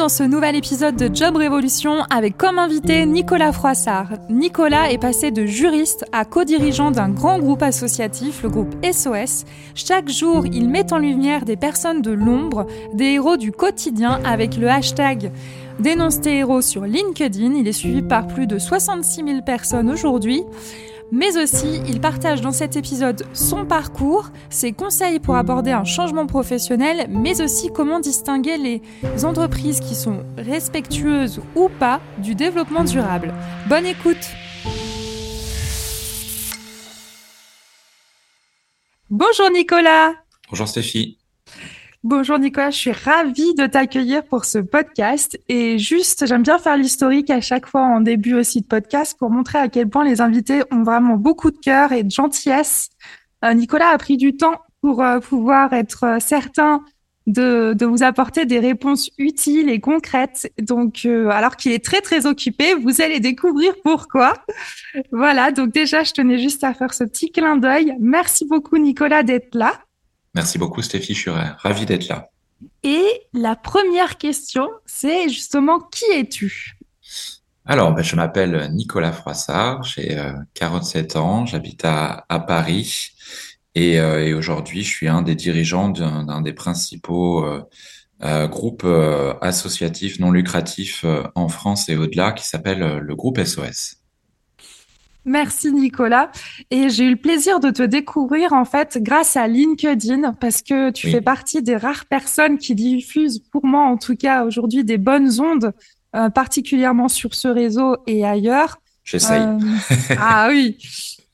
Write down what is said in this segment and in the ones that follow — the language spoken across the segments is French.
dans ce nouvel épisode de Job Révolution avec comme invité Nicolas Froissart. Nicolas est passé de juriste à co-dirigeant d'un grand groupe associatif, le groupe SOS. Chaque jour, il met en lumière des personnes de l'ombre, des héros du quotidien avec le hashtag Dénonce tes héros sur LinkedIn. Il est suivi par plus de 66 000 personnes aujourd'hui. Mais aussi, il partage dans cet épisode son parcours, ses conseils pour aborder un changement professionnel, mais aussi comment distinguer les entreprises qui sont respectueuses ou pas du développement durable. Bonne écoute. Bonjour Nicolas. Bonjour Stéphie Bonjour Nicolas, je suis ravie de t'accueillir pour ce podcast. Et juste, j'aime bien faire l'historique à chaque fois en début aussi de podcast pour montrer à quel point les invités ont vraiment beaucoup de cœur et de gentillesse. Euh, Nicolas a pris du temps pour euh, pouvoir être euh, certain de, de, vous apporter des réponses utiles et concrètes. Donc, alors qu'il est très très occupé, vous allez découvrir pourquoi. Voilà, donc déjà, je tenais juste à faire ce petit clin d'œil. Merci beaucoup Nicolas d'être là. Merci beaucoup, Stéphie. Je suis ravi d'être là. Et la première question, c'est justement qui es-tu? Alors, ben, je m'appelle Nicolas Froissart, j'ai 47 euh, ans, j'habite à, Paris et, euh, et aujourd'hui, je suis un des dirigeants d'un des principaux euh, groupes associatifs non lucratifs en France et au-delà qui s'appelle le groupe SOS. Merci Nicolas. Et j'ai eu le plaisir de te découvrir en fait grâce à LinkedIn parce que tu fais partie des rares personnes qui diffusent, pour moi en tout cas aujourd'hui, des bonnes ondes, euh, particulièrement sur ce réseau et ailleurs. J'essaye. Euh, ah oui.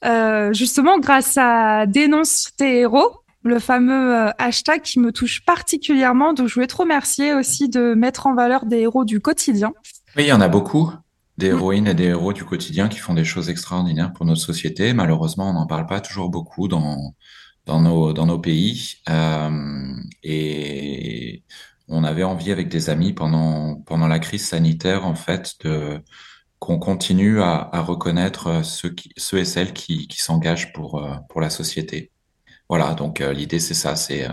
Euh, justement, grâce à Dénonce tes héros, le fameux hashtag qui me touche particulièrement. Donc, je voulais te remercier aussi de mettre en valeur des héros du quotidien. Oui, il y en a beaucoup des héroïnes et des héros du quotidien qui font des choses extraordinaires pour notre société. Malheureusement, on n'en parle pas toujours beaucoup dans, dans, nos, dans nos pays. Euh, et on avait envie avec des amis pendant, pendant la crise sanitaire, en fait, de qu'on continue à, à, reconnaître ceux, qui, ceux et celles qui, qui s'engagent pour, euh, pour la société. Voilà, donc euh, l'idée c'est ça, c'est euh,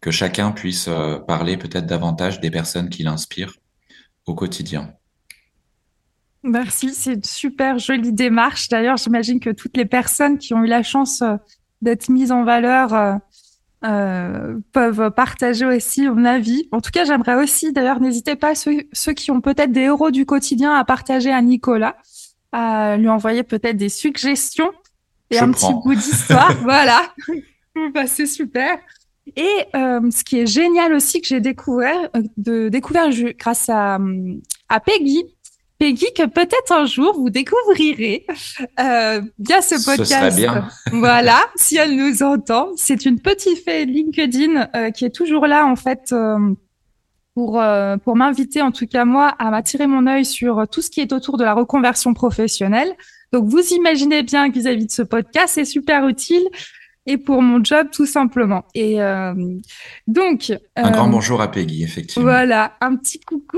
que chacun puisse parler peut-être davantage des personnes qui l'inspirent au quotidien. Merci, c'est une super jolie démarche. D'ailleurs, j'imagine que toutes les personnes qui ont eu la chance euh, d'être mises en valeur euh, euh, peuvent partager aussi mon avis. En tout cas, j'aimerais aussi, d'ailleurs, n'hésitez pas, ceux, ceux qui ont peut-être des héros du quotidien à partager à Nicolas, à lui envoyer peut-être des suggestions et un petit bout d'histoire. voilà, bah, c'est super. Et ce qui est génial aussi que j'ai découvert, de découvert grâce à, à Peggy, Peggy, que peut-être un jour vous découvrirez euh, via ce podcast. Ce bien. voilà, si elle nous entend. C'est une petite fée LinkedIn euh, qui est toujours là en fait euh, pour euh, pour m'inviter, en tout cas moi, à m'attirer mon œil sur tout ce qui est autour de la reconversion professionnelle. Donc vous imaginez bien que vis-à-vis de ce podcast, c'est super utile et pour mon job tout simplement. Et euh, donc un grand bonjour à Peggy effectivement. Voilà, un petit coucou.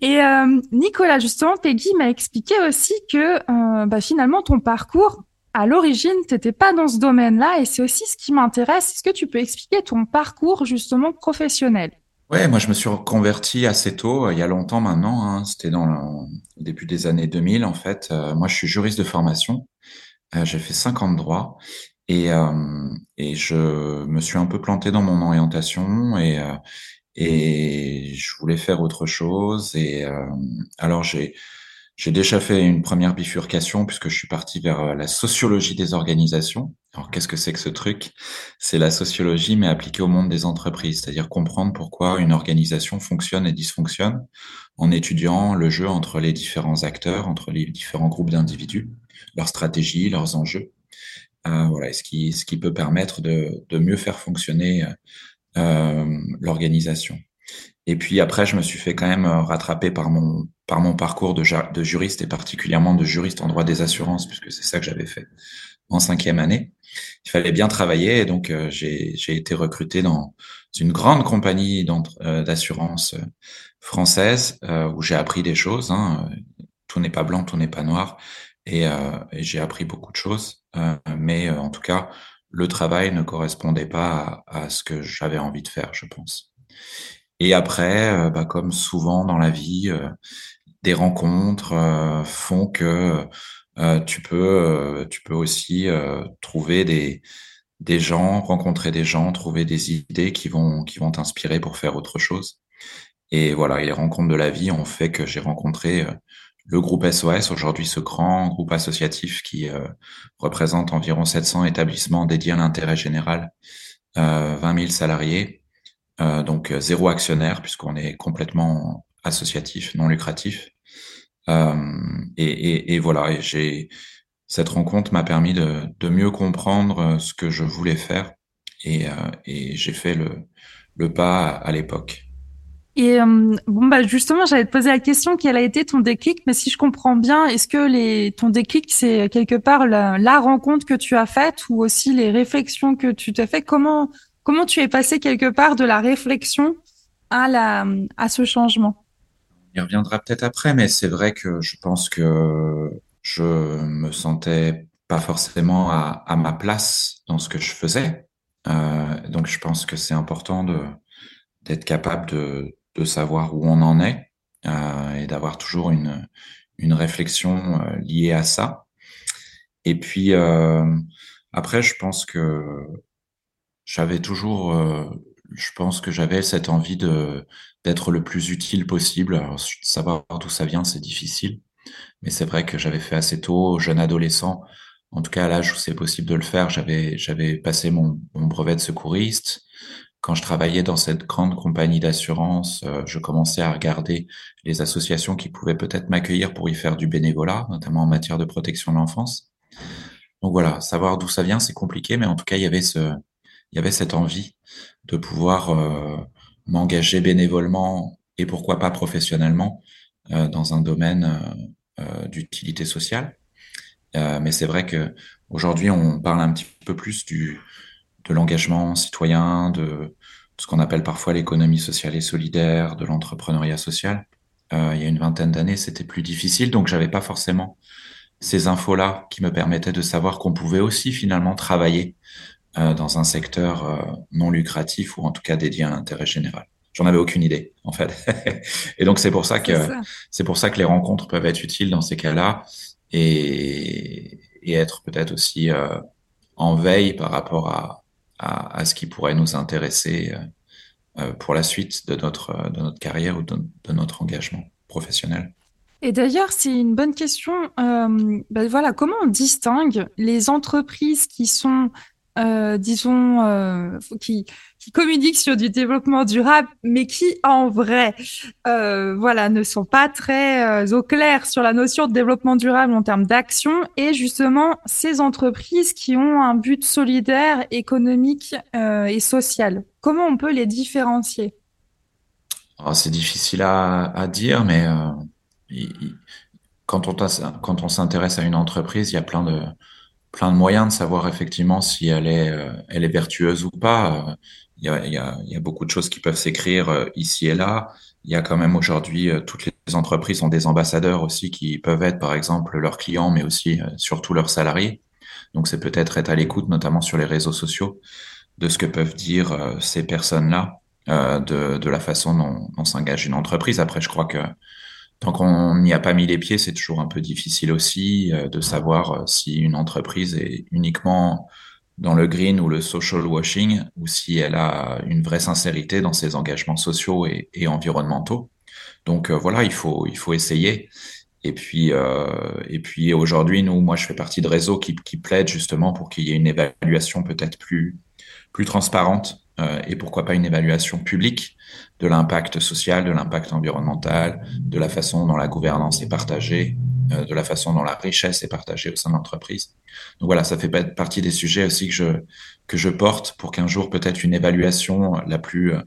Et euh, Nicolas justement, Peggy m'a expliqué aussi que bah, finalement ton parcours à l'origine, t'étais pas dans ce domaine-là et c'est aussi ce qui m'intéresse. Est-ce que tu peux expliquer ton parcours justement professionnel? Ouais, moi je me suis reconverti assez tôt, il y a longtemps maintenant. Hein, C'était dans le début des années 2000 en fait. moi, je suis juriste de formation. j'ai fait cinq ans de droit et, euh, et je me suis un peu planté dans mon orientation et, euh, et je voulais faire autre chose. Et euh, alors j'ai j'ai déjà fait une première bifurcation puisque je suis parti vers la sociologie des organisations. Alors, qu'est-ce que c'est que ce truc? C'est la sociologie, mais appliquée au monde des entreprises, c'est-à-dire comprendre pourquoi une organisation fonctionne et dysfonctionne en étudiant le jeu entre les différents acteurs, entre les différents groupes d'individus, leurs stratégies, leurs enjeux. Euh, voilà, ce qui, ce qui peut permettre de, de mieux faire fonctionner euh, l'organisation. Et puis après, je me suis fait quand même rattraper par mon, par mon parcours de, juriste et particulièrement de juriste en droit des assurances, puisque c'est ça que j'avais fait en cinquième année. Il fallait bien travailler et donc euh, j'ai été recruté dans une grande compagnie euh, d'assurance euh, française où j'ai appris des choses. Hein. Tout n'est pas blanc, tout n'est pas noir et, et j'ai appris beaucoup de choses. mais en tout cas, le travail ne correspondait pas à, ce que j'avais envie de faire, je pense. Et après, bah, comme souvent dans la vie, des rencontres font que euh, tu peux, euh, tu peux aussi euh, trouver des, des gens, rencontrer des gens, trouver des idées qui vont, qui vont t'inspirer pour faire autre chose. Et voilà, les rencontres de la vie ont fait que j'ai rencontré le groupe SOS, aujourd'hui ce grand groupe associatif qui représente environ 700 établissements dédiés à l'intérêt général, euh, 20 000 salariés, euh, donc zéro actionnaire puisqu'on est complètement associatif, non lucratif. Euh, et, et, et, voilà, et j'ai cette rencontre m'a permis de, de, mieux comprendre euh, ce que je voulais faire et, euh, et j'ai fait le, le pas à, l'époque. Et bon bah justement, j'allais te poser la question quel a été ton déclic, mais si je comprends bien, est-ce que les ton déclic c'est quelque part la, rencontre que tu as faite ou aussi les réflexions que tu t'as fait Comment comment tu es passé quelque part de la réflexion à la à ce changement? Il reviendra peut-être après, mais c'est vrai que je pense que je me sentais pas forcément à, ma place dans ce que je faisais. Euh, donc je pense que c'est important d'être capable de, de savoir où on en est euh, et d'avoir toujours une, une réflexion euh, liée à ça. Et puis euh, après, je pense que j'avais toujours, je pense que j'avais cette envie de d'être le plus utile possible. Alors, savoir d'où ça vient, c'est difficile. Mais c'est vrai que j'avais fait assez tôt, jeune adolescent, en tout cas à l'âge où c'est possible de le faire, j'avais j'avais passé mon, brevet de secouriste. Quand je travaillais dans cette grande compagnie d'assurance, euh, je commençais à regarder les associations qui pouvaient peut-être m'accueillir pour y faire du bénévolat, notamment en matière de protection de l'enfance. Donc voilà, savoir d'où ça vient, c'est compliqué, mais en tout cas, il y avait ce, il y avait cette envie de pouvoir euh, m'engager bénévolement et pourquoi pas professionnellement euh, dans un domaine euh, euh, d'utilité sociale. mais c'est vrai que aujourd'hui, on parle un petit peu plus du, de l'engagement citoyen, de, ce qu'on appelle parfois l'économie sociale et solidaire, de l'entrepreneuriat social. Euh, il y a une vingtaine d'années, c'était plus difficile, donc j'avais pas forcément ces infos-là qui me permettaient de savoir qu'on pouvait aussi finalement travailler euh, dans un secteur euh, non lucratif ou en tout cas dédié à l'intérêt général. J'en avais aucune idée en fait. et donc c'est pour ça que c'est pour ça que les rencontres peuvent être utiles dans ces cas-là et, et être peut-être aussi en veille par rapport à, à, ce qui pourrait nous intéresser euh, pour la suite de notre de notre carrière ou de, notre engagement professionnel. Et d'ailleurs, c'est une bonne question. Euh, ben voilà, comment on distingue les entreprises qui sont euh, disons, euh, qui, communiquent sur du développement durable, mais qui en vrai, euh, voilà, ne sont pas très au clair sur la notion de développement durable en termes d'action, et justement ces entreprises qui ont un but solidaire, économique et social. Comment on peut les différencier? Oh, C'est difficile à, dire, mais quand on s'intéresse à une entreprise, il y a plein de plein de moyens de savoir effectivement si elle est, euh, elle est vertueuse ou pas. Il y a, il y a, il y a beaucoup de choses qui peuvent s'écrire euh, ici et là. Il y a quand même aujourd'hui, euh, toutes les entreprises ont des ambassadeurs aussi qui peuvent être, par exemple, leurs clients, mais aussi surtout leurs salariés. Donc, c'est peut-être être à l'écoute, notamment sur les réseaux sociaux, de ce que peuvent dire ces personnes-là, de, de la façon dont, dont s'engage une entreprise. Après, je crois que tant qu'on n'y a pas mis les pieds, c'est toujours un peu difficile aussi euh, de savoir euh, si une entreprise est uniquement dans le green ou le social washing ou si elle a une vraie sincérité dans ses engagements sociaux et, environnementaux. Donc euh, voilà, il faut il faut essayer Et puis, et puis aujourd'hui, nous, moi, je fais partie de réseaux qui, qui plaident justement pour qu'il y ait une évaluation peut-être plus, plus transparente euh, et pourquoi pas une évaluation publique de l'impact social, de l'impact environnemental, de la façon dont la gouvernance est partagée, euh, de la façon dont la richesse est partagée au sein de l'entreprise. Donc voilà, ça fait partie des sujets aussi que je, que je porte pour qu'un jour peut-être une évaluation la plus euh,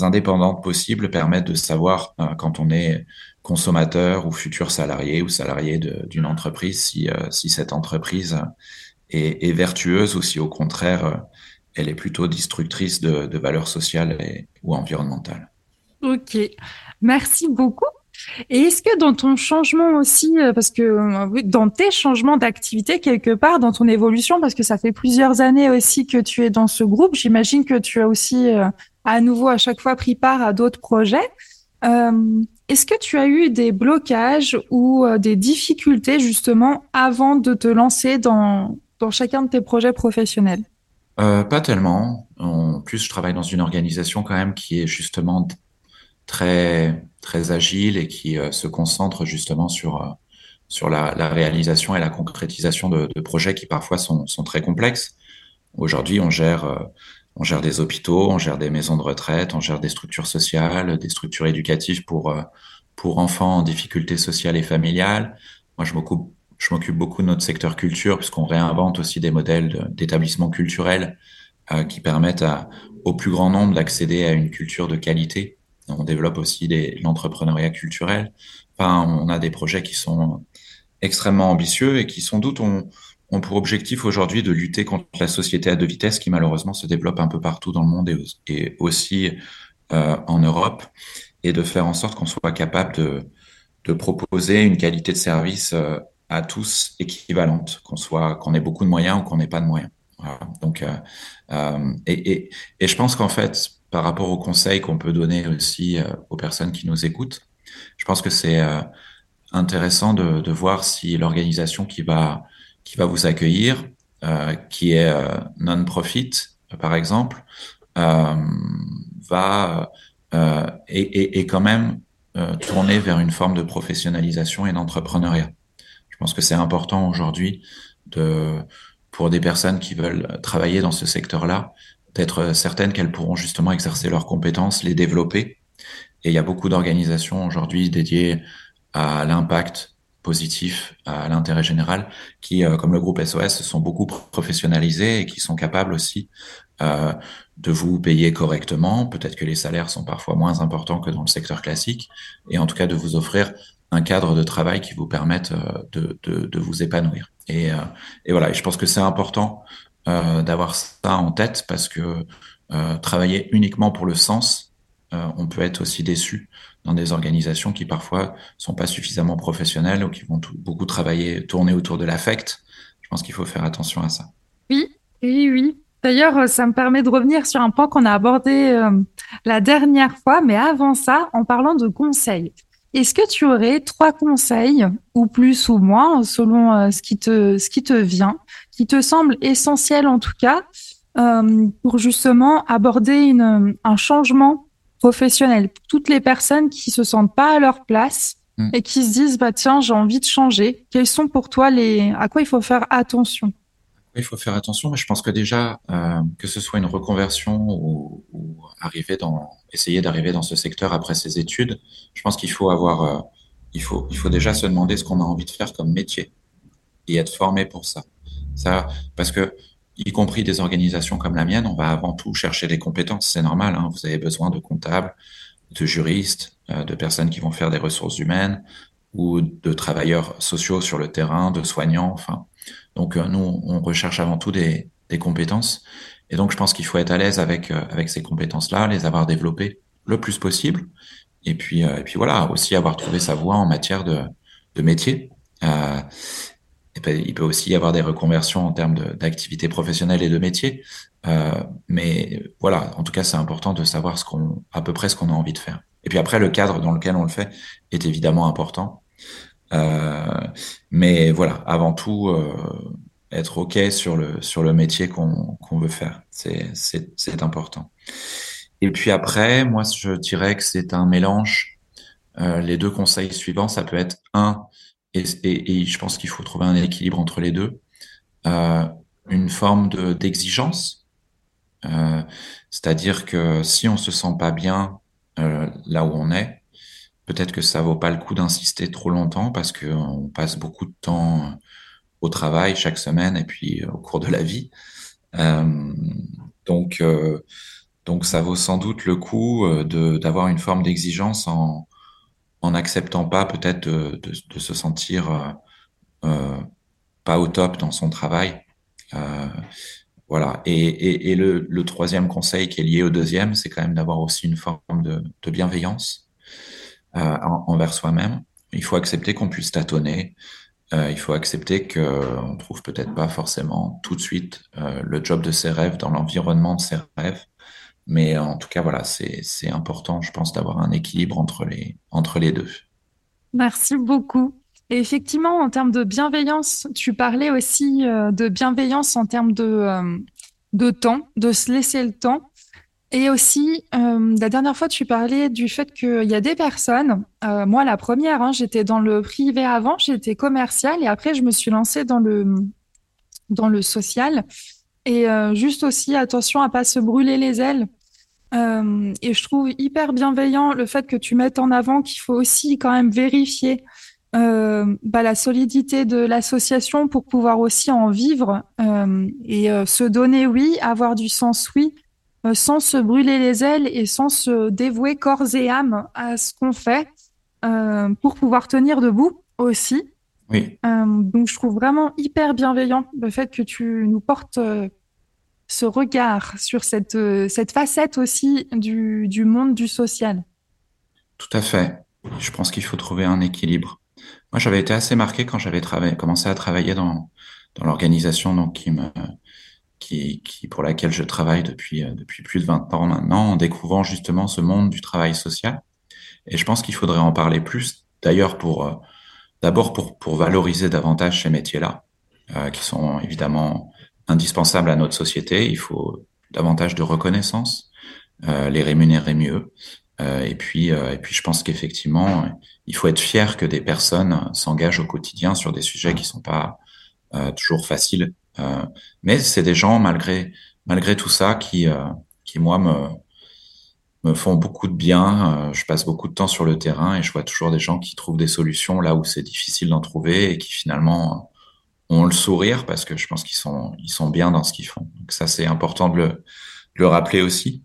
indépendante possible permette de savoir quand on est consommateur ou futur salarié ou salarié d'une entreprise si, si cette entreprise est, vertueuse ou si au contraire elle est plutôt destructrice de, valeurs sociales ou environnementales. Ok, merci beaucoup. Et est-ce que dans ton changement aussi, euh, parce que euh, dans tes changements d'activité quelque part, dans ton évolution, parce que ça fait plusieurs années aussi que tu es dans ce groupe, j'imagine que tu as aussi euh, à nouveau à chaque fois pris part à d'autres projets. est-ce que tu as eu des blocages ou des difficultés justement avant de te lancer dans chacun de tes projets professionnels? Pas tellement. En plus, je travaille dans une organisation quand même qui est justement très très agile et qui euh, se concentre justement sur euh, sur la, réalisation et la concrétisation de, projets qui parfois sont, sont très complexes. Aujourd'hui, on gère euh, on gère des hôpitaux, on gère des maisons de retraite, on gère des structures sociales, des structures éducatives pour pour enfants en difficulté sociale et familiale. Moi, je m'occupe je m'occupe beaucoup de notre secteur culture puisqu'on réinvente aussi des modèles d'établissements culturels euh, qui permettent à, au plus grand nombre d'accéder à une culture de qualité on développe aussi l'entrepreneuriat culturel. Enfin, on a des projets qui sont extrêmement ambitieux et qui sans doute ont, ont pour objectif aujourd'hui de lutter contre la société à deux vitesses qui malheureusement se développe un peu partout dans le monde et, aussi euh, en Europe et de faire en sorte qu'on soit capable de, de proposer une qualité de service euh, à tous équivalente, qu'on soit qu'on ait beaucoup de moyens ou qu'on n'ait pas de moyens. Voilà. Donc, euh, euh et, et, et, je pense qu'en fait, par rapport aux conseils qu'on peut donner aussi euh, aux personnes qui nous écoutent. Je pense que c'est euh, intéressant de, de, voir si l'organisation qui va qui va vous accueillir, euh, qui est non-profit par exemple, va et, et, quand même tourner vers une forme de professionnalisation et d'entrepreneuriat. Je pense que c'est important aujourd'hui de pour des personnes qui veulent travailler dans ce secteur-là d'être certaines qu'elles pourront justement exercer leurs compétences, les développer. Et il y a beaucoup d'organisations aujourd'hui dédiées à l'impact positif, à l'intérêt général, qui, euh, comme le groupe SOS, sont beaucoup professionnalisés et qui sont capables aussi euh, de vous payer correctement. Peut-être que les salaires sont parfois moins importants que dans le secteur classique, et en tout cas de vous offrir un cadre de travail qui vous permette euh, de, de, vous épanouir. Et, euh, et voilà, je pense que c'est important euh, d'avoir ça en tête parce que travailler uniquement pour le sens, on peut être aussi déçu dans des organisations qui parfois sont pas suffisamment professionnelles ou qui vont beaucoup travailler, tourner autour de l'affect. Je pense qu'il faut faire attention à ça. Oui, oui, oui. D'ailleurs, ça me permet de revenir sur un point qu'on a abordé la dernière fois, mais avant ça, en parlant de conseils. Est-ce que tu aurais trois conseils, ou plus ou moins, selon euh, ce qui te ce qui te vient, qui te semble essentiel en tout cas, euh, pour justement aborder une, un changement professionnel? Pour toutes les personnes qui se sentent pas à leur place mmh. et qui se disent bah tiens j'ai envie de changer. Quels sont pour toi les à quoi il faut faire attention? Il faut faire attention, mais je pense que déjà, euh, que ce soit une reconversion ou, arriver dans, essayer d'arriver dans ce secteur après ses études, je pense qu'il faut avoir, euh, il faut, il faut déjà se demander ce qu'on a envie de faire comme métier et être formé pour ça. Ça, parce que, y compris des organisations comme la mienne, on va avant tout chercher des compétences. C'est normal. Hein, vous avez besoin de comptables, de juristes, euh, de personnes qui vont faire des ressources humaines ou de travailleurs sociaux sur le terrain, de soignants. Enfin, donc euh, nous, on recherche avant tout des, compétences. Et donc je pense qu'il faut être à l'aise avec euh, ces compétences-là, les avoir développées le plus possible. Et puis euh, et puis voilà, aussi avoir trouvé sa voie en matière de de métier. Et il peut aussi y avoir des reconversions en termes d'activité professionnelle et de métier. Mais voilà, en tout cas, c'est important de savoir à peu près ce qu'on a envie de faire. Et puis après, le cadre dans lequel on le fait est évidemment important. Euh, mais voilà, avant tout, euh, être OK sur le, sur le métier qu'on qu'on veut faire. C'est important. Et puis après, moi, je dirais que c'est un mélange euh, les deux conseils suivants, ça peut être un, et, et, je pense qu'il faut trouver un équilibre entre les deux, euh, une forme de d'exigence, euh, c'est-à-dire que si on se sent pas bien euh, là où on est, peut-être que ça vaut pas le coup d'insister trop longtemps parce qu'on passe beaucoup de temps au travail chaque semaine et puis au cours de la vie. Euh, donc, euh, donc ça vaut sans doute le coup d'avoir une forme d'exigence en en n'acceptant pas peut-être de, se sentir euh, euh, pas au top dans son travail. Euh, voilà. Et, et, le, troisième conseil qui est lié au deuxième, c'est quand même d'avoir aussi une forme de bienveillance euh, envers soi-même. Il faut accepter qu'on puisse tâtonner. Euh, il faut accepter qu'on trouve peut-être pas forcément tout de suite euh, le job de ses rêves dans l'environnement de ses rêves. Mais en tout cas, voilà, c'est important, je pense, d'avoir un équilibre entre les, entre les deux. Merci beaucoup. Et effectivement, en termes de bienveillance, tu parlais aussi de bienveillance en termes de, de temps, de se laisser le temps. Et aussi, euh, la dernière fois, tu parlais du fait qu'il y a des personnes, euh, moi la première, hein, j'étais dans le privé avant, j'étais commerciale et après je me suis lancée dans le, dans le social. Et euh, juste aussi, attention à pas se brûler les ailes. Euh, et je trouve hyper bienveillant le fait que tu mettes en avant qu'il faut aussi quand même vérifier euh, bah, la solidité de l'association pour pouvoir aussi en vivre euh, et se donner oui, avoir du sens oui, sans se brûler les ailes et sans se dévouer corps et âme à ce qu'on fait euh, pour pouvoir tenir debout aussi. Oui. donc je trouve vraiment hyper bienveillant le fait que tu nous portes ce regard sur cette, euh, cette facette aussi du, du monde du social. Tout à fait. Je pense qu'il faut trouver un équilibre. Moi, j'avais été assez marqué quand j'avais travaillé, commencé à travailler dans, dans l'organisation donc qui me, qui, pour laquelle je travaille depuis, euh, depuis plus de 20 ans maintenant, en découvrant justement ce monde du travail social. Et je pense qu'il faudrait en parler plus, d'ailleurs pour, euh, d'abord pour, pour valoriser davantage ces métiers-là, euh, qui sont évidemment indispensable à notre société. Il faut davantage de reconnaissance, les rémunérer mieux. Et puis, et puis, je pense qu'effectivement, il faut être fier que des personnes s'engagent au quotidien sur des sujets qui sont pas toujours faciles. Euh, mais c'est des gens, malgré malgré tout ça, qui qui moi me me font beaucoup de bien. je passe beaucoup de temps sur le terrain et je vois toujours des gens qui trouvent des solutions là où c'est difficile d'en trouver et qui finalement ont le sourire parce que je pense qu'ils sont, ils sont bien dans ce qu'ils font. Donc ça, c'est important de le, rappeler aussi.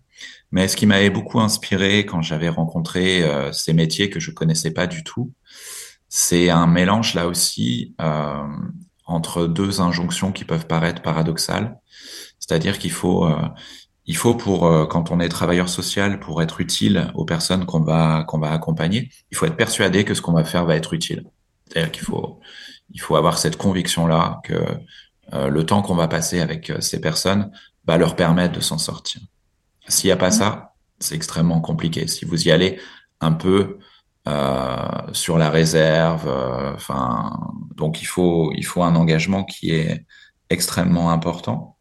Mais ce qui m'avait beaucoup inspiré quand j'avais rencontré euh, ces métiers que je connaissais pas du tout, c'est un mélange là aussi euh, entre deux injonctions qui peuvent paraître paradoxales. C'est-à-dire qu'il faut, euh, il faut pour euh, quand on est travailleur social, pour être utile aux personnes qu'on va qu'on va accompagner, il faut être persuadé que ce qu'on va faire va être utile. C'est-à-dire qu'il faut il faut avoir cette conviction-là que euh, le temps qu'on va passer avec euh, ces personnes va leur permettre de s'en sortir. S'il n'y a pas ça, c'est extrêmement compliqué. Si vous y allez un peu sur la réserve, euh, enfin, donc il faut il faut un engagement qui est extrêmement important.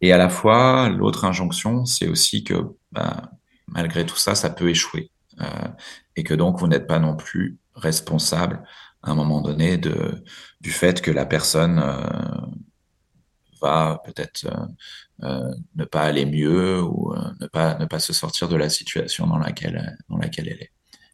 Et à la fois, l'autre injonction, c'est aussi que bah, malgré tout ça, ça peut échouer euh, et que donc vous n'êtes pas non plus responsable à un moment donné de, du fait que la personne euh, va peut-être euh, euh, ne pas aller mieux ou euh, ne pas ne pas se sortir de la situation dans laquelle dans laquelle elle est.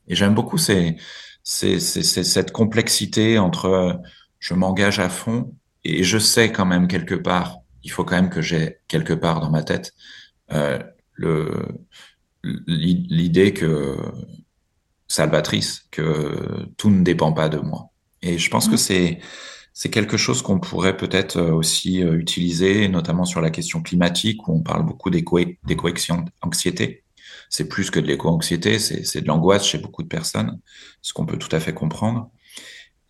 Et j'aime beaucoup ces, ces, ces, cette complexité entre je m'engage à fond et je sais quand même quelque part, il faut quand même que j'ai quelque part dans ma tête le l'idée que salvatrice, que tout ne dépend pas de moi. Et je pense que c'est c'est quelque chose qu'on pourrait peut-être euh, aussi euh, utiliser, notamment sur la question climatique, où on parle beaucoup d'éco-anxiété. C'est plus que de l'éco-anxiété, c'est de l'angoisse chez beaucoup de personnes, ce qu'on peut tout à fait comprendre.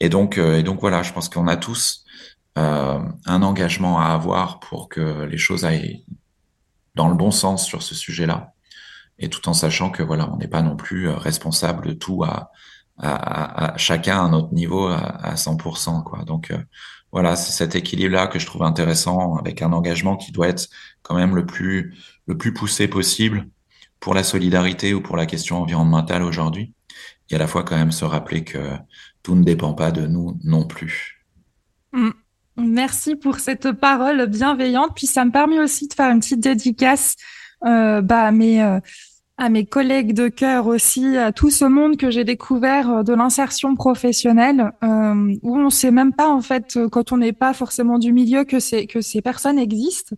Et donc, euh, et donc voilà, je pense qu'on a tous euh, un engagement à avoir pour que les choses aillent dans le bon sens sur ce sujet-là et tout en sachant que voilà, on n'est pas non plus euh, responsable de tout à, à, à, chacun à notre niveau à, à 100%. Quoi. Donc euh, voilà, c'est cet équilibre-là que je trouve intéressant avec un engagement qui doit être quand même le plus, le plus poussé possible pour la solidarité ou pour la question environnementale aujourd'hui. et à la fois quand même se rappeler que tout ne dépend pas de nous non plus. Mm. Merci pour cette parole bienveillante. Puis ça me permet aussi de faire une petite dédicace euh, bah, à, mes, euh, à mes collègues de cœur aussi, à tout ce monde que j'ai découvert euh, de l'insertion professionnelle, où on sait même pas en fait quand on n'est pas forcément du milieu que, que ces personnes existent.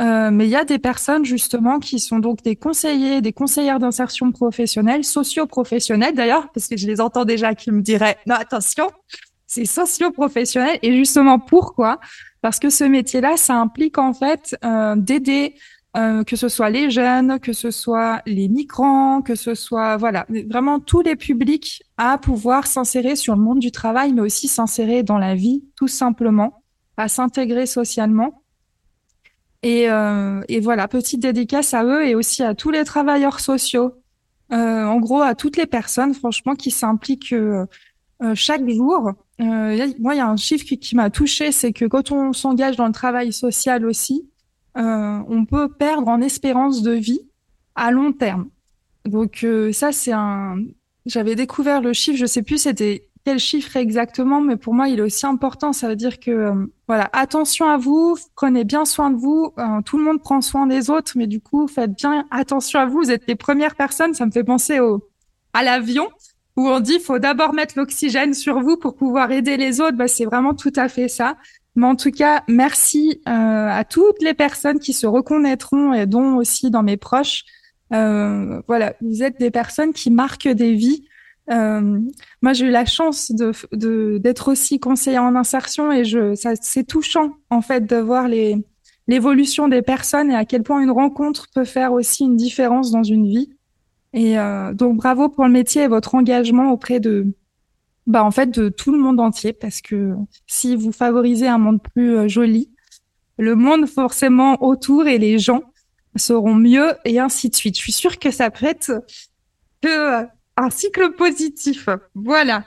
Euh, mais il y a des personnes justement qui sont donc des conseillers, des conseillères d'insertion professionnelle, socio-professionnels d'ailleurs, parce que je les entends déjà qui me diraient non attention, c'est socio-professionnel et justement pourquoi? Parce que ce métier-là, ça implique en fait euh, d'aider euh, que ce soit les jeunes, que ce soit les migrants, que ce soit voilà vraiment tous les publics à pouvoir s'insérer sur le monde du travail, mais aussi s'insérer dans la vie tout simplement, à s'intégrer socialement. Et, euh, et, voilà, petite dédicace à eux et aussi à tous les travailleurs sociaux. Euh, en gros, à toutes les personnes, franchement, qui s'impliquent euh, euh chaque jour. Euh, moi, il y a un chiffre qui, m'a touché, c'est que quand on s'engage dans le travail social aussi, on peut perdre en espérance de vie à long terme. Donc ça, c'est un. J'avais découvert le chiffre, je sais plus, c'était quel chiffre exactement, mais pour moi, il est aussi important. Ça veut dire que, euh, voilà, attention à vous, prenez bien soin de vous. Euh, tout le monde prend soin des autres, mais du coup, faites bien attention à vous. Vous êtes les premières personnes. Ça me fait penser au, à l'avion où on dit faut d'abord mettre l'oxygène sur vous pour pouvoir aider les autres. Bah, c'est vraiment tout à fait ça. Mais en tout cas, merci euh, à toutes les personnes qui se reconnaîtront et dont aussi dans mes proches. voilà, vous êtes des personnes qui marquent des vies. Euh, moi, j'ai eu la chance de, d'être aussi conseillère en insertion et je, ça, c'est touchant en fait de voir les, l'évolution des personnes et à quel point une rencontre peut faire aussi une différence dans une vie. Et euh, donc bravo pour le métier et votre engagement auprès de, bah en fait de tout le monde entier parce que si vous favorisez un monde plus euh, joli, le monde forcément autour et les gens seront mieux et ainsi de suite. Je suis sûre que ça peut être que un cycle positif. Voilà.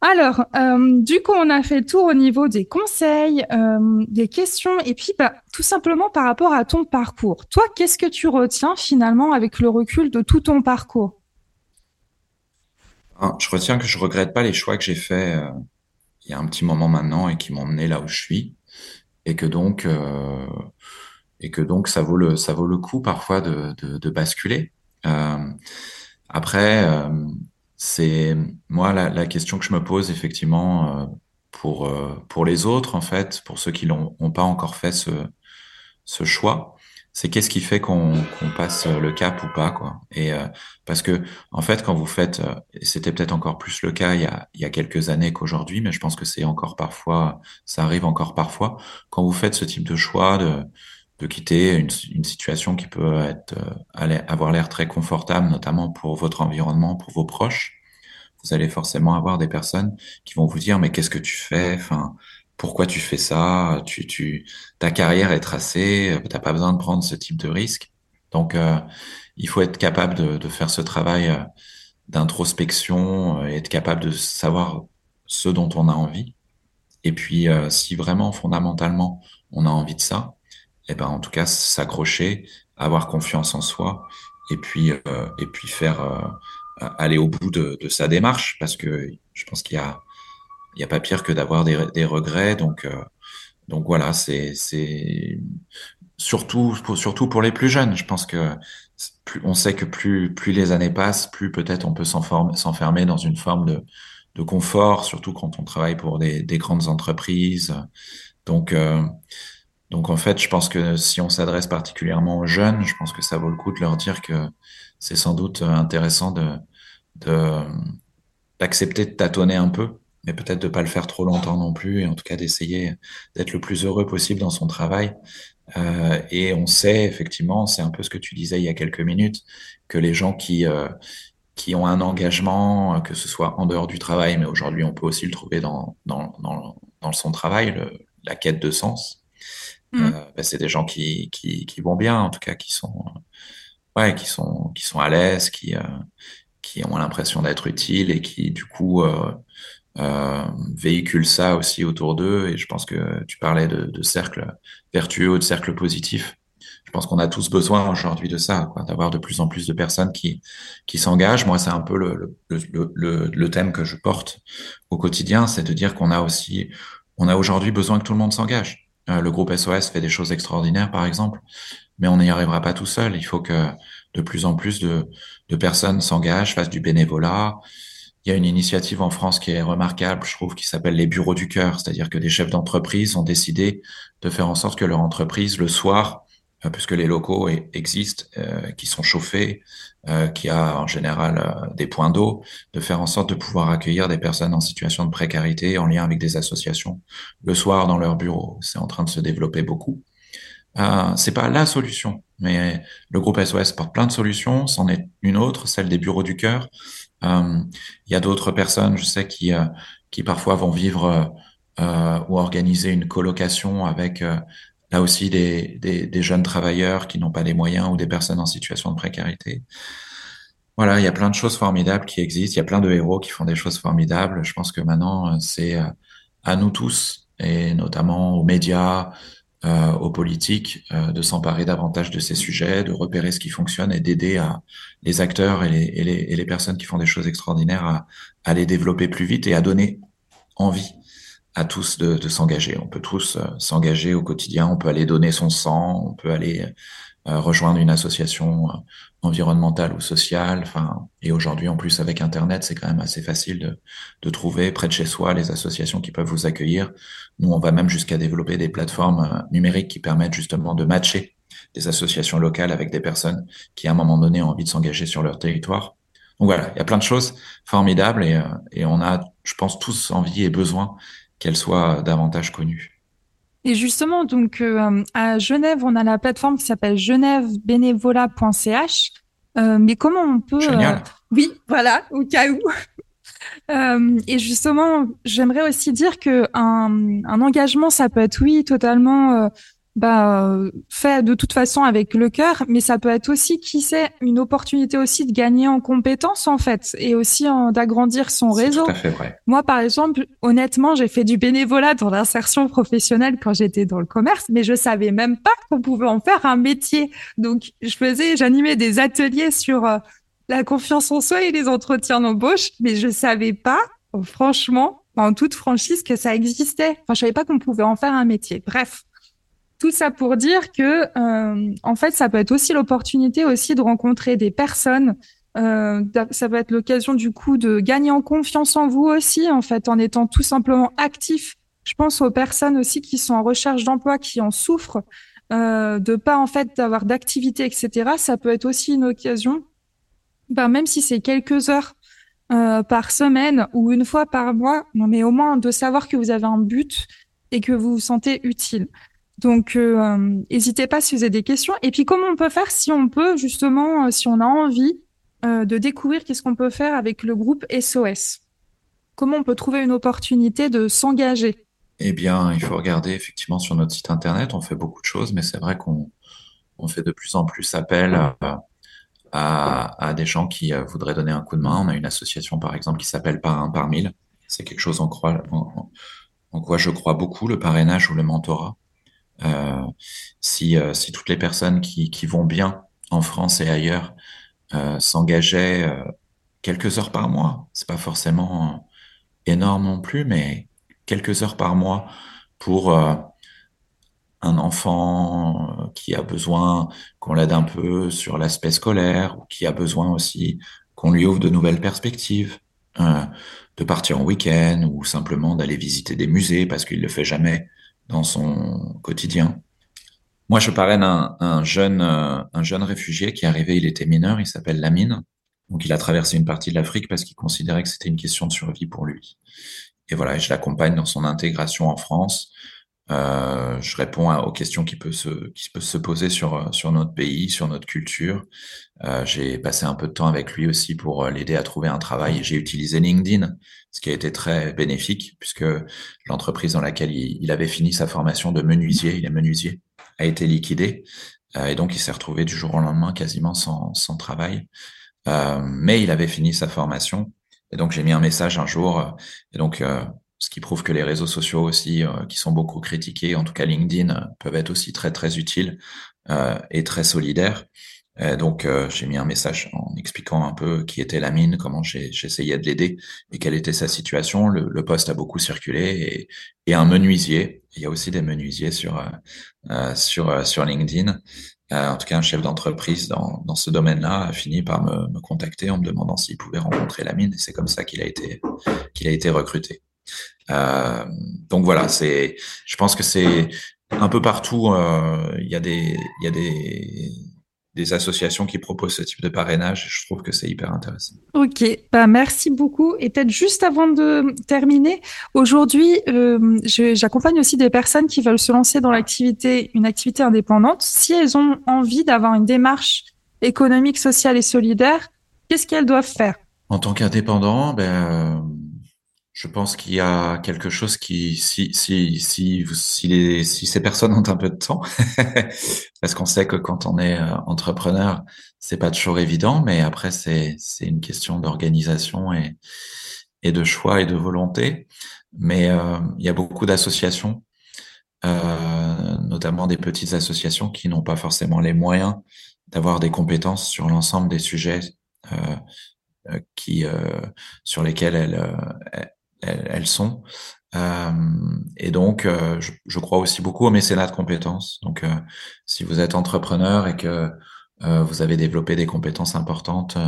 Alors, euh, du coup, on a fait le tour au niveau des conseils, euh, des questions, et puis bah, tout simplement par rapport à ton parcours. Toi, qu'est-ce que tu retiens finalement avec le recul de tout ton parcours? Ah, Je retiens que je regrette pas les choix que j'ai faits euh, il y a un petit moment maintenant et qui m'ont mené là où je suis, et que donc ça vaut le coup parfois de basculer. Après, euh, c'est moi la, la, question que je me pose effectivement euh, pour euh, pour les autres en fait, pour ceux qui n'ont pas encore fait ce ce choix, c'est qu'est-ce qui fait qu'on qu'on passe le cap ou pas quoi. Et parce que en fait, quand vous faites, c'était peut-être encore plus le cas il y a il y a quelques années qu'aujourd'hui, mais je pense que c'est encore parfois, ça arrive encore parfois quand vous faites ce type de choix de de quitter une, une, situation qui peut être euh, avoir l'air très confortable, notamment pour votre environnement, pour vos proches. Vous allez forcément avoir des personnes qui vont vous dire mais qu'est-ce que tu fais? Enfin, pourquoi tu fais ça? Tu, tu, ta carrière est tracée, t'as pas besoin de prendre ce type de risque. Donc, euh, il faut être capable de, de faire ce travail euh, d'introspection et être capable de savoir ce dont on a envie. Et puis, si vraiment fondamentalement on a envie de ça, eh ben en tout cas s'accrocher, avoir confiance en soi et puis euh, et puis faire euh, aller au bout de, sa démarche parce que je pense qu'il y a a pas pire que d'avoir des, des regrets. Donc euh, donc voilà c'est surtout pour, surtout pour les plus jeunes. Je pense que plus, on sait que plus plus les années passent plus peut-être on peut s'enfermer dans une forme de de confort surtout quand on travaille pour des grandes entreprises. Donc donc en fait, je pense que si on s'adresse particulièrement aux jeunes, je pense que ça vaut le coup de leur dire que c'est sans doute intéressant de d'accepter de, tâtonner un peu, mais peut-être de pas le faire trop longtemps non plus, et en tout cas d'essayer d'être le plus heureux possible dans son travail. Euh, et on sait effectivement, c'est un peu ce que tu disais il y a quelques minutes, que les gens qui euh, qui ont un engagement, que ce soit en dehors du travail, mais aujourd'hui on peut aussi le trouver dans dans dans, son travail, la quête de sens. Mm. Euh, bah, c'est des gens qui, qui, qui vont bien, en tout cas, qui sont, ouais, qui sont, qui sont à l'aise, qui, euh, qui ont l'impression d'être utiles et qui, du coup, euh, euh, véhiculent ça aussi autour d'eux. Et je pense que tu parlais de, de cercle vertueux, de cercle positif. je pense qu'on a tous besoin aujourd'hui de ça, d'avoir de plus en plus de personnes qui qui s'engagent. Moi, c'est un peu le, le, le, le, thème que je porte au quotidien, c'est de dire qu'on a aussi, on a aujourd'hui besoin que tout le monde s'engage. Euh, le groupe SOS fait des choses extraordinaires, par exemple, mais on n'y arrivera pas tout seul. Il faut que de plus en plus de, de personnes s'engagent, fassent du bénévolat. Il y a une initiative en France qui est remarquable, je trouve, qui s'appelle les bureaux du cœur, c'est-à-dire que des chefs d'entreprise ont décidé de faire en sorte que leur entreprise, le soir, puisque les locaux existent, euh, qui sont chauffés, euh, qui a en général des points d'eau, de faire en sorte de pouvoir accueillir des personnes en situation de précarité en lien avec des associations le soir dans leur bureau. C'est en train de se développer beaucoup. Euh, c'est pas la solution, mais le groupe SOS porte plein de solutions. C'en est une autre, celle des bureaux du cœur. Il y a d'autres personnes, je sais, qui qui parfois vont vivre ou organiser une colocation avec là aussi des, des, des jeunes travailleurs qui n'ont pas les moyens ou des personnes en situation de précarité. Voilà, il y a plein de choses formidables qui existent. Il y a plein de héros qui font des choses formidables. Je pense que maintenant, euh, c'est euh, à nous tous, et notamment aux médias, euh, aux politiques, euh, de s'emparer davantage de ces sujets, de repérer ce qui fonctionne et d'aider à les acteurs et les, et, les, et les, personnes qui font des choses extraordinaires à, à les développer plus vite et à donner envie à tous de, de s'engager. On peut tous euh, s'engager au quotidien, on peut aller donner son sang, on peut aller euh, rejoindre une association euh, environnementale ou sociale. Enfin, et aujourd'hui, en plus, avec Internet, c'est quand même assez facile de, de, trouver près de chez soi les associations qui peuvent vous accueillir. Nous, on va même jusqu'à développer des plateformes numériques qui permettent justement de matcher des associations locales avec des personnes qui, à un moment donné, ont envie de s'engager sur leur territoire. Donc voilà, il y a plein de choses formidables et, et on a, je pense, tous envie et besoin qu'elle soit davantage connue. Et justement, donc euh, à Genève, on a la plateforme qui s'appelle genèvebénévolat.ch. Euh, mais comment on peut Génial. Euh, oui, voilà, au cas où. Euh, et justement, j'aimerais aussi dire que un, un, engagement, ça peut être oui totalement bah, fait de toute façon avec le cœur, mais ça peut être aussi, qui sait, une opportunité aussi de gagner en compétences en fait, et aussi d'agrandir son réseau. Tout à fait vrai. Moi, par exemple, honnêtement, j'ai fait du bénévolat dans l'insertion professionnelle quand j'étais dans le commerce, mais je savais même pas qu'on pouvait en faire un métier. Donc, je faisais, j'animais des ateliers sur euh, la confiance en soi et les entretiens d'embauche, mais je savais pas, franchement, en toute franchise, que ça existait. Enfin, je savais pas qu'on pouvait en faire un métier. Bref. Tout ça pour dire que, euh, en fait, ça peut être aussi l'opportunité aussi de rencontrer des personnes. Euh, ça peut être l'occasion du coup de gagner en confiance en vous aussi, en fait, en étant tout simplement actif. Je pense aux personnes aussi qui sont en recherche d'emploi, qui en souffrent, euh, de pas en fait d'avoir d'activité, etc. Ça peut être aussi une occasion, ben, même si c'est quelques heures euh, par semaine ou une fois par mois, mais au moins de savoir que vous avez un but et que vous vous sentez utile. Donc, euh, n'hésitez pas si vous avez des questions. Et puis, comment on peut faire si on peut, justement, euh, si on a envie euh, de découvrir qu'est-ce qu'on peut faire avec le groupe SOS Comment on peut trouver une opportunité de s'engager? Eh bien, il faut regarder effectivement sur notre site internet. On fait beaucoup de choses, mais c'est vrai qu'on on fait de plus en plus appel à, des gens qui voudraient donner un coup de main. On a une association, par exemple, qui s'appelle Par un par mille. C'est quelque chose en quoi je crois beaucoup, le parrainage ou le mentorat. Euh, si, euh, si toutes les personnes qui, vont bien en France et ailleurs euh, s'engageaient quelques heures par mois, c'est pas forcément énorme non plus, mais quelques heures par mois pour un enfant qui a besoin qu'on l'aide un peu sur l'aspect scolaire ou qui a besoin aussi qu'on lui ouvre de nouvelles perspectives, de partir en week-end ou simplement d'aller visiter des musées parce qu'il le fait jamais dans son quotidien. Moi, je parraine un, un jeune, euh, un jeune réfugié qui est arrivé, il était mineur, il s'appelle Lamine. Donc, il a traversé une partie de l'Afrique parce qu'il considérait que c'était une question de survie pour lui. Et voilà, je l'accompagne dans son intégration en France. Euh, je réponds aux questions qui peuvent se, qui peuvent se poser sur, sur notre pays, sur notre culture. Euh, j'ai passé un peu de temps avec lui aussi pour euh, l'aider à trouver un travail. J'ai utilisé LinkedIn, ce qui a été très bénéfique puisque l'entreprise dans laquelle il, avait fini sa formation de menuisier, il est menuisier, a été liquidée. Euh, et donc, il s'est retrouvé du jour au lendemain quasiment sans, sans travail. Euh, mais il avait fini sa formation. Et donc, j'ai mis un message un jour. et donc, ce qui prouve que les réseaux sociaux aussi, qui sont beaucoup critiqués, en tout cas LinkedIn, peuvent être aussi très très utiles et très solidaires. Euh, donc euh, j'ai mis un message en expliquant un peu qui était la mine, comment j'essayais de l'aider et quelle était sa situation. Le, le poste a beaucoup circulé et, un menuisier. Il y a aussi des menuisiers sur euh, sur LinkedIn. en tout cas, un chef d'entreprise dans, dans ce domaine-là a fini par me, me contacter en me demandant s'il pouvait rencontrer la mine c'est comme ça qu'il a été qu'il a été recruté. Donc voilà, c'est. Je pense que c'est un peu partout. Il y a des il y a des des associations qui proposent ce type de parrainage. Je trouve que c'est hyper intéressant. Ok, bah merci beaucoup. Et peut-être juste avant de terminer, aujourd'hui, euh, j'accompagne aussi des personnes qui veulent se lancer dans l'activité, une activité indépendante. Si elles ont envie d'avoir une démarche économique, sociale et solidaire, qu'est-ce qu'elles doivent faire? En tant qu'indépendant, ben, je pense qu'il y a quelque chose qui, si, si, si, si, les, si ces personnes ont un peu de temps, parce qu'on sait que quand on est euh, entrepreneur, c'est pas toujours évident, mais après c'est c'est une question d'organisation et et de choix et de volonté. Mais euh, il y a beaucoup d'associations, euh, notamment des petites associations qui n'ont pas forcément les moyens d'avoir des compétences sur l'ensemble des sujets euh, qui sur lesquels elles, elles, sont. Euh, et donc, euh, je, crois aussi beaucoup au mécénat de compétences. Donc, euh, si vous êtes entrepreneur et que vous avez développé des compétences importantes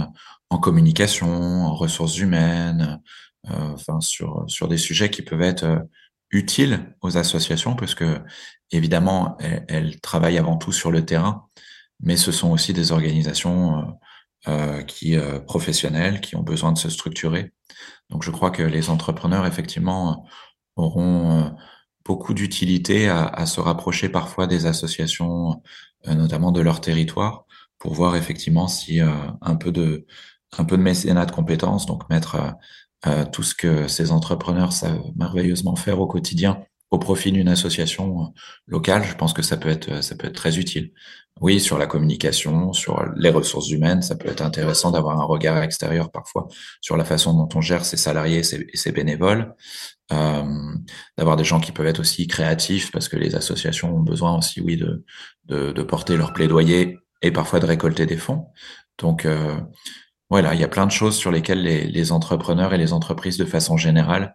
en communication, en ressources humaines, enfin sur sur des sujets qui peuvent être utiles aux associations, parce que évidemment, elles, elles, travaillent avant tout sur le terrain, mais ce sont aussi des organisations qui professionnelles qui ont besoin de se structurer. Donc je crois que les entrepreneurs, effectivement, auront euh, beaucoup d'utilité à, à, se rapprocher parfois des associations, euh, notamment de leur territoire, pour voir effectivement si euh, un peu de un peu de mécénat de compétences, donc mettre tout ce que ces entrepreneurs savent merveilleusement faire au quotidien au profit d'une association locale, je pense que ça peut être ça peut être très utile. Oui, sur la communication, sur les ressources humaines, ça peut être intéressant d'avoir un regard extérieur parfois sur la façon dont on gère ses salariés et ses, bénévoles, euh, d'avoir des gens qui peuvent être aussi créatifs parce que les associations ont besoin aussi, oui, de, de, de porter leur plaidoyer et parfois de récolter des fonds. Donc euh, voilà, il y a plein de choses sur lesquelles les, les entrepreneurs et les entreprises de façon générale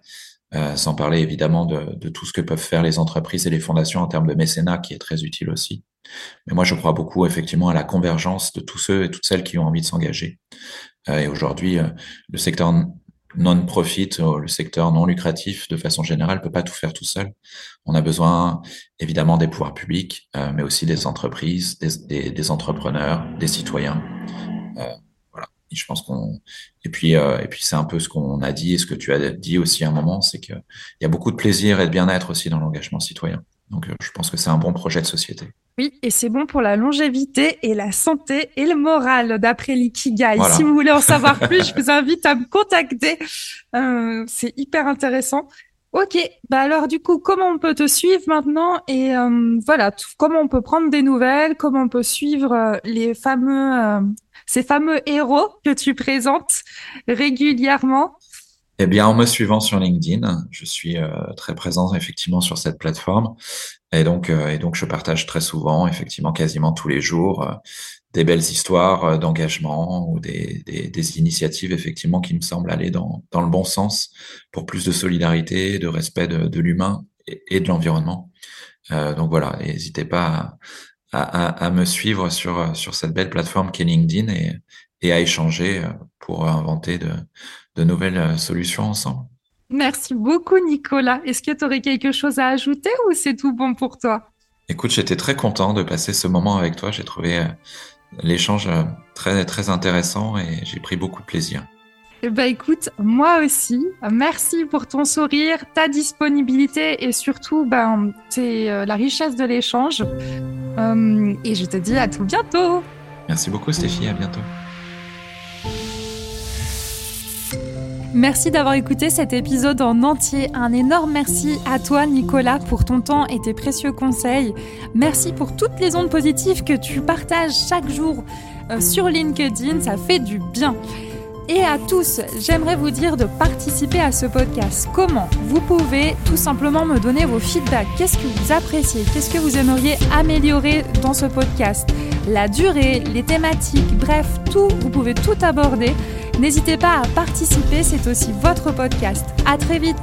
euh, sans parler évidemment de, de, tout ce que peuvent faire les entreprises et les fondations en termes de mécénat, qui est très utile aussi. Mais moi, je crois beaucoup effectivement à la convergence de tous ceux et toutes celles qui ont envie de s'engager. Euh, et aujourd'hui, euh, le secteur non-profit, le secteur non lucratif, de façon générale, peut pas tout faire tout seul. On a besoin évidemment des pouvoirs publics, mais aussi des entreprises, des, des, des entrepreneurs, des citoyens je pense qu'on et puis euh, et puis c'est un peu ce qu'on a dit et ce que tu as dit aussi à un moment, c'est qu'il y a beaucoup de plaisir et de bien-être aussi dans l'engagement citoyen. Donc euh, je pense que c'est un bon projet de société. Oui, et c'est bon pour la longévité et la santé et le moral, d'après l'Ikigai. Si vous voulez en savoir plus, je vous invite à me contacter. Euh, c'est hyper intéressant. Ok, bah alors du coup, comment on peut te suivre maintenant et euh, voilà, comment on peut prendre des nouvelles, comment on peut suivre euh, les fameux, ces fameux héros que tu présentes régulièrement Eh bien, en me suivant sur LinkedIn, je suis très présent effectivement sur cette plateforme et donc et donc je partage très souvent, effectivement, quasiment tous les jours, des belles histoires euh, d'engagement ou des, initiatives effectivement qui me semblent aller dans, le bon sens pour plus de solidarité, de respect de, l'humain et, de l'environnement. Euh, donc voilà, n'hésitez pas à, à, à, me suivre sur, sur cette belle plateforme qu'est LinkedIn et, et à échanger euh, pour inventer de, de nouvelles euh, solutions ensemble. Merci beaucoup Nicolas. Est-ce que tu aurais quelque chose à ajouter ou c'est tout bon pour toi? Écoute, j'étais très content de passer ce moment avec toi. J'ai trouvé l'échange euh, très, très intéressant et j'ai pris beaucoup de plaisir. Eh ben écoute, moi aussi, merci pour ton sourire, ta disponibilité et surtout ben, c'est euh, la richesse de l'échange. Euh, et je te dis à tout bientôt. Merci beaucoup Stéphie, à bientôt. Merci d'avoir écouté cet épisode en entier. Un énorme merci à toi Nicolas pour ton temps et tes précieux conseils. Merci pour toutes les ondes positives que tu partages chaque jour euh, sur LinkedIn, ça fait du bien. Et à tous, j'aimerais vous dire de participer à ce podcast. Comment Vous pouvez tout simplement me donner vos feedbacks. Qu'est-ce que vous appréciez Qu'est-ce que vous aimeriez améliorer dans ce podcast La durée, les thématiques, bref, tout, vous pouvez tout aborder. N'hésitez pas à participer, c'est aussi votre podcast. À très vite